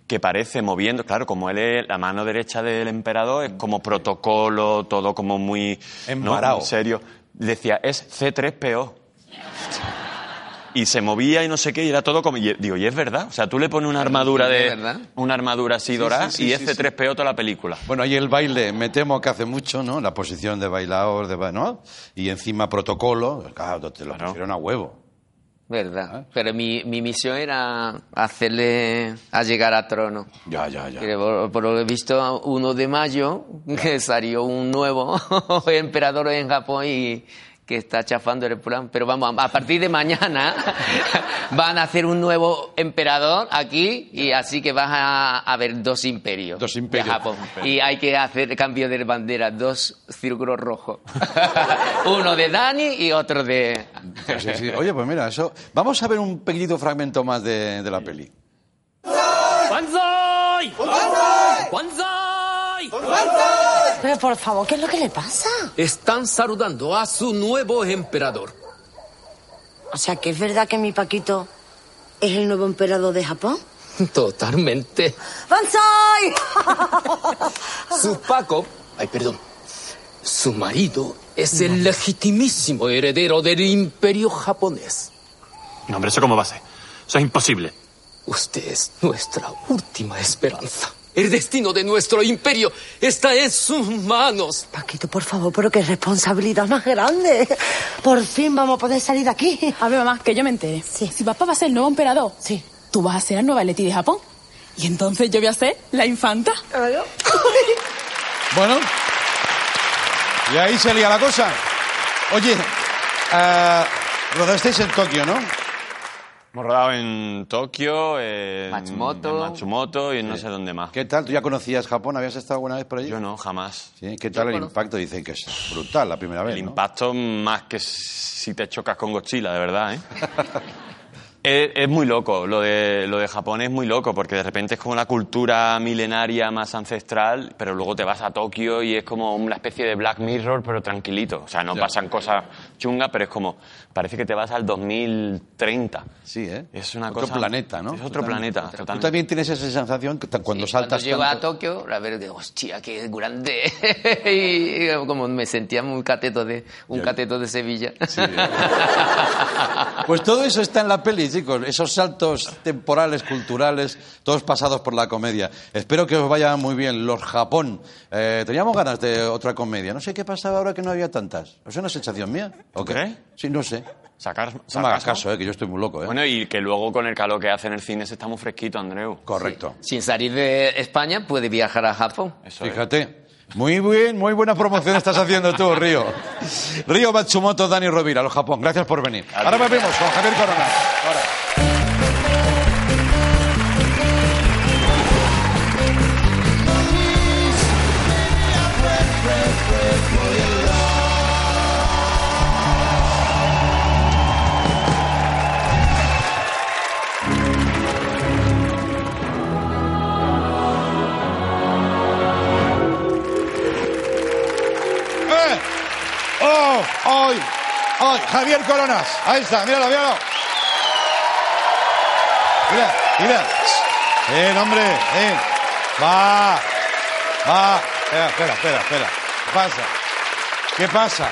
que parece moviendo, claro, como él es la mano derecha del emperador, es como protocolo, todo como muy, ¿no? Embarao. muy serio. Decía, es C3PO. Y se movía y no sé qué, y era todo como. y digo, y es verdad. O sea, tú le pones una armadura ¿Es de. verdad? Una armadura así Sí, dorada sí, sí, y sí, es C3PO toda la película. Bueno, y el baile, me temo que hace mucho, ¿no? La posición de bailador, de, ¿no? Y encima protocolo, claro, te lo pusieron a huevo. Verdad. Pero mi, mi misión era hacerle a llegar a trono. Ya, ya, ya. Por, por lo que he visto, 1 de mayo, que salió un nuevo emperador en Japón y que está chafando el plan. Pero vamos, a partir de mañana van a hacer un nuevo emperador aquí y así que vas a, a ver dos imperios, Dos imperios. de Japón. Y hay que hacer cambio de bandera, dos círculos rojos. Uno de Dani y otro de... Sí, sí. Oye, pues mira, eso. Vamos a ver un pequeñito fragmento más de, de la peli. ¡Banzai! ¡Banzai! Pero por favor, ¿qué es lo que le pasa? Están saludando a su nuevo emperador. O sea, que es verdad que mi Paquito es el nuevo emperador de Japón. Totalmente. ¡Banzai! Su Paco, ay, perdón, su marido es el legitimísimo heredero del imperio japonés. No, hombre, ¿eso cómo va a ser? Eso es imposible. Usted es nuestra última esperanza. El destino de nuestro imperio está en sus manos. Paquito, por favor, pero qué responsabilidad más grande. Por fin vamos a poder salir de aquí. A ver, mamá, que yo me entere. Si papá va a ser el nuevo emperador, sí. tú vas a ser la nueva Leti de Japón. Y entonces yo voy a ser la infanta. Bueno, y ahí se lía la cosa. Oye, eh, rodasteis en Tokio, ¿no? Hemos rodado en Tokio, en Matsumoto. en Matsumoto y en no sé dónde más. ¿Qué tal? ¿Tú ya conocías Japón? ¿Habías estado alguna vez por allí? Yo no, jamás. Sí, ¿Qué tal el impacto? Dicen que es brutal la primera vez, El ¿no? impacto más que si te chocas con Godzilla, de verdad, ¿eh? es, es muy loco, lo de, lo de Japón es muy loco, porque de repente es como una cultura milenaria más ancestral, pero luego te vas a Tokio y es como una especie de Black Mirror, pero tranquilito. O sea, no Ya. pasan cosas chungas, pero es como, parece que te vas al 2030. Sí, ¿eh? Es una otro cosa... planeta, ¿no? Es otro Totalmente. planeta, ¿Tú totalmente. también tienes esa sensación que cuando saltas Cuando llego a tanto- Tokio, a ver, digo, hostia, qué grande. y como me sentía un cateto de, un cateto de Sevilla. Pues todo eso está en la peli, chicos. Esos saltos temporales, culturales, todos pasados por la comedia. Espero que os vaya muy bien. Los Japón. Eh, teníamos ganas de otra comedia. No sé qué pasaba ahora que no había tantas. ¿Es una sensación mía? ¿O qué? Sí, no sé. Sacar, No me hagas caso, eh, que yo estoy muy loco. Eh. Bueno, y que luego con el calor que hace en el cine se está muy fresquito, Andreu. Correcto. Sin salir de España, puede viajar a Japón. Fíjate. Muy bien, muy buena promoción estás haciendo tú, Río. Río Matsumoto, Dani Rovira, los Japón. Gracias por venir. Ahora volvemos con Javier Corona. ¡Hoy! Javier Coronas. Ahí está, míralo, míralo. Mira, mira. Bien, hombre, bien. Va. Va. Espera, espera, espera, espera. ¿Qué pasa? ¿Qué pasa?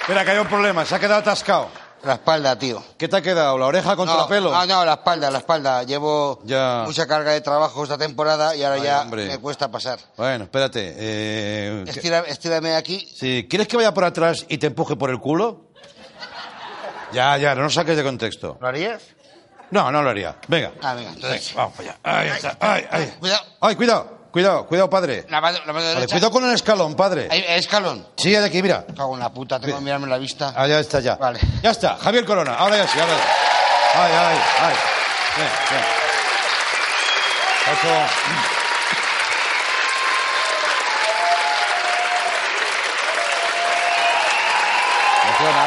Espera, que hay un problema. Se ha quedado atascado. La espalda, tío. ¿Qué te ha quedado? ¿La oreja contra no, el pelo? No, no, la espalda, la espalda. Llevo Ya. mucha carga de trabajo esta temporada y ahora Ay, ya hombre. me cuesta pasar. Bueno, espérate. Eh, ¿qué- Estira- estírame aquí. Sí, ¿Quieres que vaya por atrás y te empuje por el culo? Ya, ya, no lo saques de contexto. ¿Lo harías? No, no lo haría. Venga. Ah, venga, entonces. Venga, vamos para allá. Ahí está. Ay, ay. Cuidado. Ay, cuidado. Cuidado, cuidado, padre. La mano, la mano Vale, derecha. cuidado con el escalón, padre. Ahí, escalón. Sí, de aquí, mira. Cago en la puta, tengo que mirarme la vista. Ah, ya está, ya. Vale. Ya está. Javier Corona. Ahora ya sí, ahora ya. Ay, ay, ay. Ven, ven. Eso. Emociona.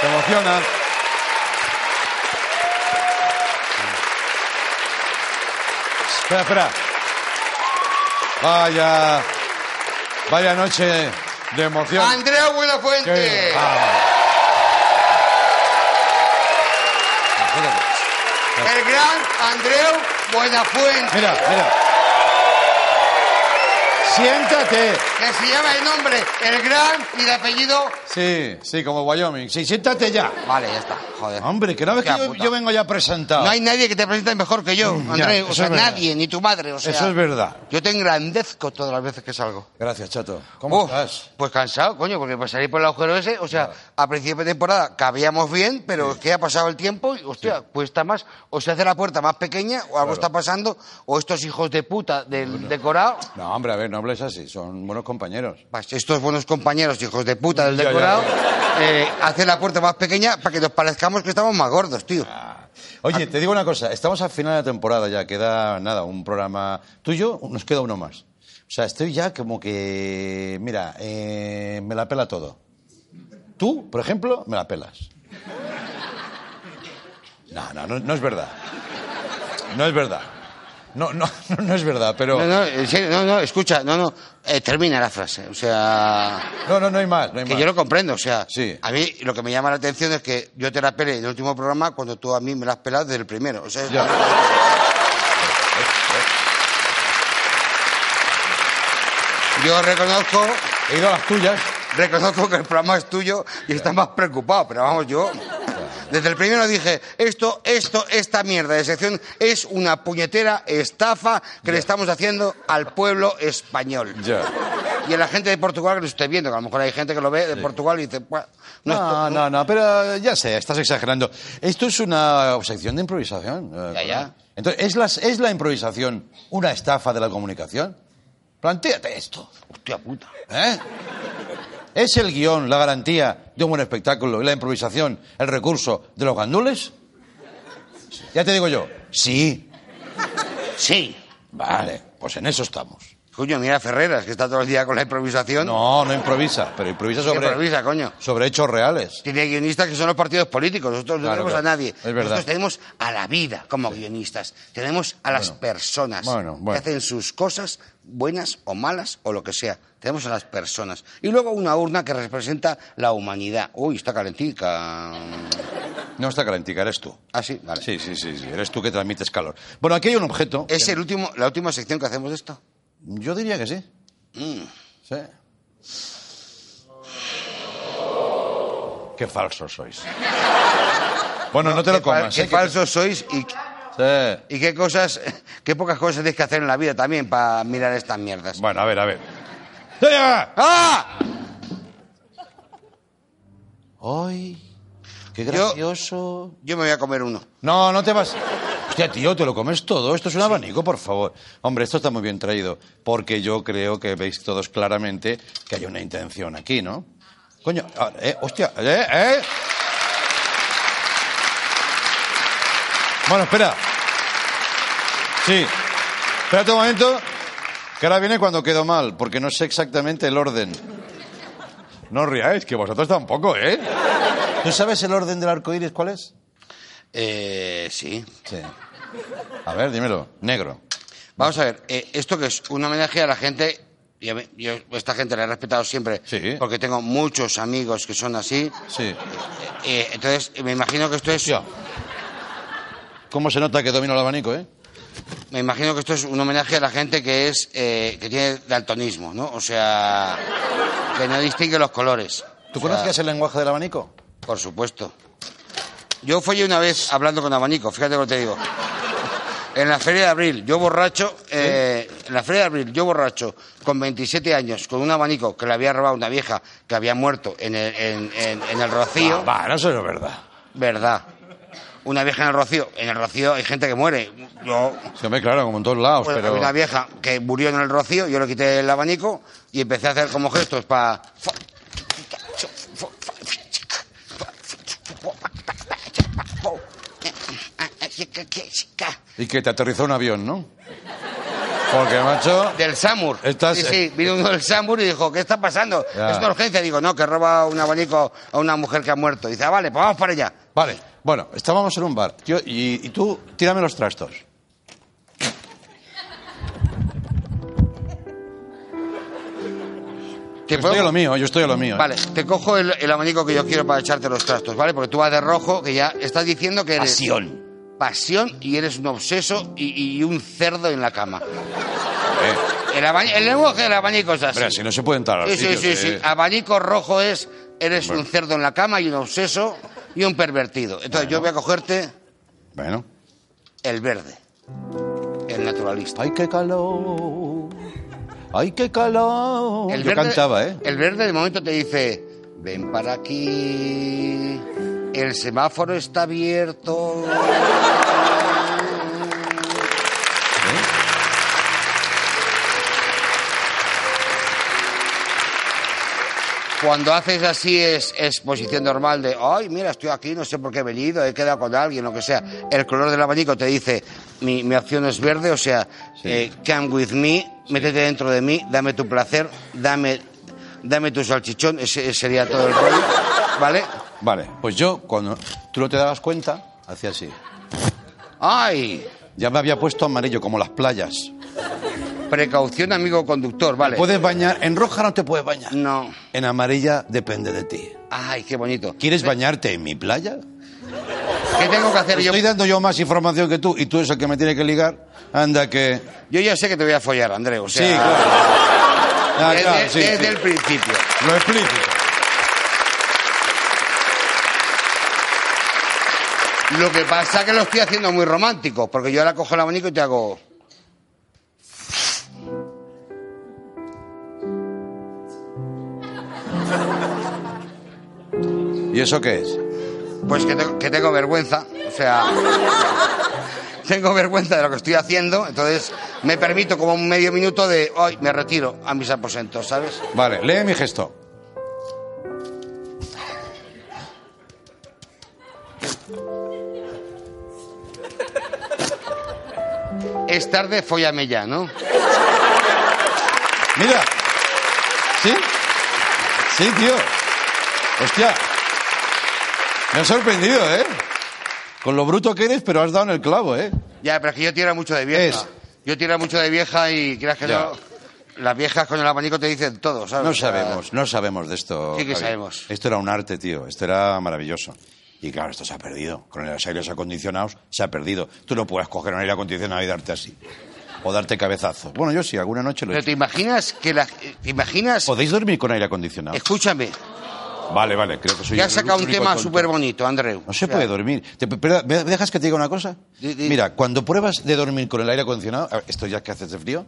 Te emociona. Espera, espera. Vaya. Vaya noche de emoción. Andrea Buenafuente. Ah. El gran Andreu Buenafuente. Mira, mira. Siéntate. Que se llama el nombre, el gran y de apellido. Sí, sí, como Wyoming. Sí, siéntate ya. Vale, ya está. Joder. Hombre, que no ves que yo, vengo ya presentado. No hay nadie que te presente mejor que yo, Ya, Andreu. eso o sea, nadie, ni tu madre. O sea, Eso es verdad. Yo te engrandezco todas las veces que salgo. Gracias, chato. ¿Cómo Uf, estás? Pues cansado, coño, porque para salir por el agujero ese, o sea, a principio de temporada cabíamos bien, pero es que ha pasado el tiempo y, hostia, cuesta más. O se hace la puerta más pequeña, o algo Claro. está pasando, o estos hijos de puta del decorado. No, hombre, a ver, no hables así. Son buenos compañeros. Pues estos buenos compañeros, hijos de puta del decorado, eh, hacen la puerta más pequeña para que nos parezcamos que estamos más gordos, tío. Oye, te digo una cosa. Estamos al final de la temporada ya. Queda, nada, un programa tuyo. Nos queda uno más. O sea, estoy ya como que... Mira, eh, me la pela todo. Tú, por ejemplo, me la pelas. No, no, no, no es verdad. No es verdad. No, no, no, es verdad, pero... No, no, en serio, no, no, escucha, no, no, eh, termina la frase, o sea... No, no, no hay más, no hay Que más. yo lo comprendo, o sea, Sí. a mí lo que me llama la atención es que yo te la pele en el último programa cuando tú a mí me la has pelado desde el primero. O sea, Ya. yo reconozco, He ido a las tuyas. reconozco que el programa es tuyo y estás más preocupado, pero vamos, yo desde el primero dije, esto, esto, esta mierda de sección es una puñetera estafa que le estamos haciendo al pueblo español. Ya. Y a la gente de Portugal que lo esté viendo, que a lo mejor hay gente que lo ve de Portugal y dice, "Buah, no, No, no, no, pero ya sé, estás exagerando. Esto es una sección de improvisación. eh, Ya, ya. Entonces, ¿es la, ¿es la improvisación una estafa de la comunicación? Plantéate esto. Hostia puta. ¿Eh? ¿Es el guion la garantía de un buen espectáculo y la improvisación el recurso de los gandules? Ya te digo yo, sí. Sí. Vale, pues en eso estamos. Coño, mira Ferreras, que está todo el día con la improvisación. No, no improvisa, pero improvisa sobre, improvisa, coño. sobre hechos reales. Tiene guionistas que son los partidos políticos. Nosotros no Claro, tenemos claro. a nadie. Es verdad. Nosotros tenemos a la vida como guionistas. Tenemos a las personas bueno, bueno. que hacen sus cosas, buenas o malas o lo que sea. Tenemos a las personas. Y luego una urna que representa la humanidad. Uy, está calentica. No está calentica, eres tú. Ah, sí, vale. Sí, sí, sí, sí, eres tú que transmites calor. Bueno, aquí hay un objeto. ¿Es el último, la última sección que hacemos de esto? Yo diría que sí. Mm. Sí. Qué falsos sois. Bueno, no te lo comas. Qué ¿eh? Falsos sois y, Sí. y qué cosas, qué pocas cosas tienes que hacer en la vida también para mirar estas mierdas. Bueno, a ver, a ver. ¡Ah! ¡Ay! ¡Qué Yo- gracioso! Yo me voy a comer uno. No, no te vas. Hostia, tío, te lo comes todo. Esto es un abanico, por favor. Hombre, esto está muy bien traído. Porque yo creo que veis todos claramente que hay una intención aquí, ¿no? Coño, ah, eh, hostia, eh, eh. Bueno, espera. Sí. Espérate un momento, que ahora viene cuando quedo mal, porque no sé exactamente el orden. No riáis, que vosotros tampoco, ¿eh? ¿Tú sabes el orden del arco iris cuál es? Eh, sí. Sí. A ver, dímelo. Negro. Vamos a ver, eh, esto que es un homenaje a la gente, y a mí- yo esta gente la he respetado siempre, Sí. porque tengo muchos amigos que son así. Sí. Eh, entonces, me imagino que esto es, Hostia. ¿Cómo se nota que domino el abanico, eh? me imagino que esto es un homenaje a la gente que es, eh, que tiene daltonismo, ¿no? O sea, que no distingue los colores. ¿Tú O sea, conocías el lenguaje del abanico? Por supuesto. Yo follé una vez hablando con abanico, fíjate lo que te digo. En la feria de abril, yo borracho, eh, en la feria de abril, yo borracho, con 27 años, con un abanico que le había robado una vieja que había muerto en el, en, en- en el Rocío. Va, no, eso no es verdad. Verdad. Una vieja en el Rocío. En el Rocío hay gente que muere. Yo, Sí, hombre, claro, como en todos lados, pero... una vieja que murió en el rocío, yo le quité el abanico y empecé a hacer como gestos para... Y que te aterrizó un avión, ¿no? Porque, macho... Del Samur. Estás- Sí, sí, vino uno del Samur y dijo, ¿qué está pasando? Ya. Es una urgencia. Digo, no, que roba un abanico a una mujer que ha muerto. Dice, ah, vale, pues vamos para allá. Vale, bueno, estábamos en un bar. Yo- y, y tú, tírame los trastos. ¿Te Yo puedo- estoy a lo mío, yo estoy a lo mío. ¿eh? Vale, te cojo el, el abanico que yo quiero para echarte los trastos, ¿vale? Porque tú vas de rojo, que ya estás diciendo que eres... Pasión. Pasión y eres un obseso y, y un cerdo en la cama. Eh, El, lenguaje del abanico es así. Si no se puede entrar Sí, sí, sí, eh. sí. Abanico rojo es, eres un cerdo en la cama y un obseso y un pervertido. Entonces yo voy a cogerte Bueno. el verde, el naturalista. ¡Ay, qué calor! ¡Ay, qué calor! El Yo verde- cantaba, ¿eh? El verde de momento te dice, ven para aquí, el semáforo está abierto. Cuando haces así es, es posición normal de, ay, mira, estoy aquí, no sé por qué he venido, he quedado con alguien, lo que sea. El color del abanico te dice, mi, mi opción es verde, o sea, eh, come with me, métete dentro de mí, dame tu placer, dame, dame tu salchichón, ese, ese sería todo el rollo, ¿vale? Vale, pues yo, cuando tú no te dabas cuenta, hacía así. ¡Ay! Ya me había puesto amarillo, como las playas. Precaución, amigo conductor, vale. Puedes bañar, en roja no te puedes bañar. No. En amarilla depende de ti. Ay, qué bonito. ¿Quieres bañarte en mi playa? ¿Qué tengo que hacer yo? Estoy dando yo más información que tú y tú eres el que me tiene que ligar. Anda que... Yo ya sé que te voy a follar, o sea... Sí, claro. Ah, desde, claro, sí, desde sí. el principio. Lo explícito. Lo que pasa es que lo estoy haciendo muy romántico, porque yo ahora cojo el abanico y te hago... ¿Y eso qué es? Pues que, que tengo vergüenza, o sea... Tengo vergüenza de lo que estoy haciendo, entonces me permito como un medio minuto de hoy me retiro a mis aposentos, ¿sabes? Vale, lee mi gesto. Es tarde, fóllame ya, ¿no? Mira. ¿Sí? Sí, tío. Hostia. Me ha sorprendido, ¿eh? Con lo bruto que eres, pero has dado en el clavo, ¿eh? Ya, pero es que yo tiro mucho de vieja. Es. Yo tiro mucho de vieja y creas que no... Las viejas con el abanico te dicen todo, ¿sabes? No sabemos, no sabemos de esto. Sí que sabemos. Esto era un arte, tío. Esto era maravilloso. Y claro, esto se ha perdido. Con los aires acondicionados se ha perdido. Tú no puedes coger un aire acondicionado y darte así. O darte cabezazo. Bueno, yo sí, alguna noche lo he Pero hecho. te imaginas que la... ¿Te imaginas? ¿Podéis dormir con aire acondicionado? Escúchame, Vale, vale, creo que soy el has sacado un tema súper bonito, Andreu. No se puede dormir. Te- pero, ¿Me dejas que te diga una cosa? Mira, cuando pruebas de dormir con el aire acondicionado, esto ya que hace este frío,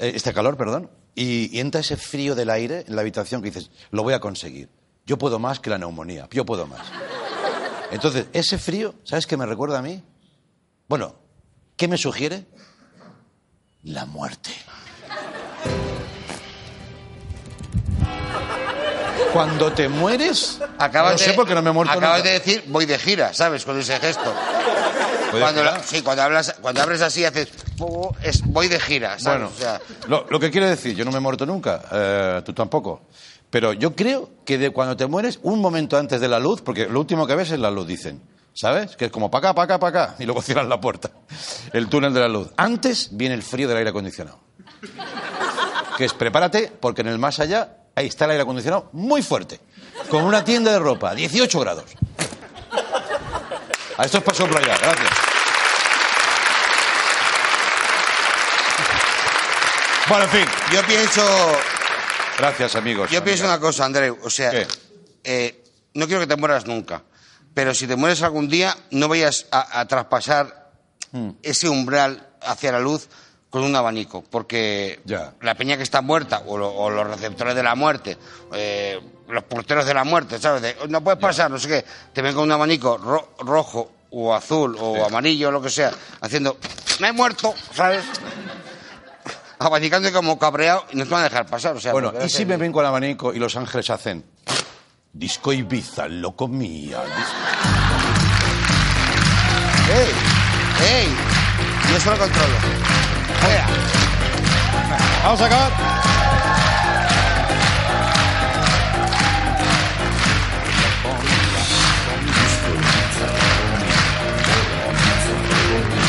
eh, este calor, perdón, y, y entra ese frío del aire en la habitación que dices, lo voy a conseguir. Yo puedo más que la neumonía, yo puedo más. Entonces, ese frío, ¿sabes qué me recuerda a mí? Bueno, ¿qué me sugiere? La muerte. Cuando te mueres, Acabas no sé de, por qué no me he muerto Acabas nunca. de decir, voy de gira, ¿sabes? Con ese gesto. Sí, cuando, hablas, cuando abres así, haces... "Oh, Es, voy de gira, ¿sabes? Bueno, O sea, lo, lo que quiero decir, yo no me he muerto nunca, eh, tú tampoco. Pero yo creo que de cuando te mueres, un momento antes de la luz, porque lo último que ves es la luz, dicen. ¿Sabes? Que es como para acá, para acá, para acá. Y luego cierran la puerta. El túnel de la luz. Antes viene el frío del aire acondicionado. Que es prepárate, porque en el más allá, ahí está el aire acondicionado muy fuerte. Con una tienda de ropa, 18 grados. A esto es para soplar gracias. Bueno, en fin. yo pienso... Gracias, amigos. Yo pienso una cosa, Andreu. O sea, eh, no quiero que te mueras nunca. Pero si te mueres algún día, no vayas a, a traspasar Hmm. ese umbral hacia la luz con un abanico, porque la peña que está muerta, o, lo- o los receptores de la muerte, eh, los porteros de la muerte, ¿sabes? De, no puedes pasar, no sé qué, te ven con un abanico ro- rojo o azul o amarillo o lo que sea, haciendo, me he muerto, ¿sabes? Abanicando como cabreado y no te van a dejar pasar, o sea... Bueno, ¿y si me ven con el abanico y Los Ángeles hacen Disco Ibiza, loco mía? ¡Ey! ¡Ey! Yo eso lo controlo. Vamos a acabar.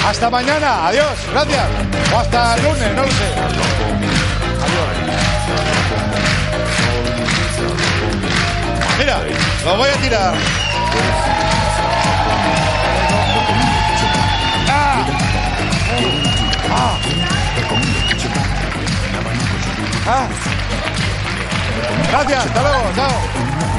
Hasta mañana, adiós, gracias. O hasta el lunes, no lo sé. Adiós. Mira, lo voy a tirar. ¡Ah! ¡Ah! ¡Ah! Gracias, hasta luego, chao.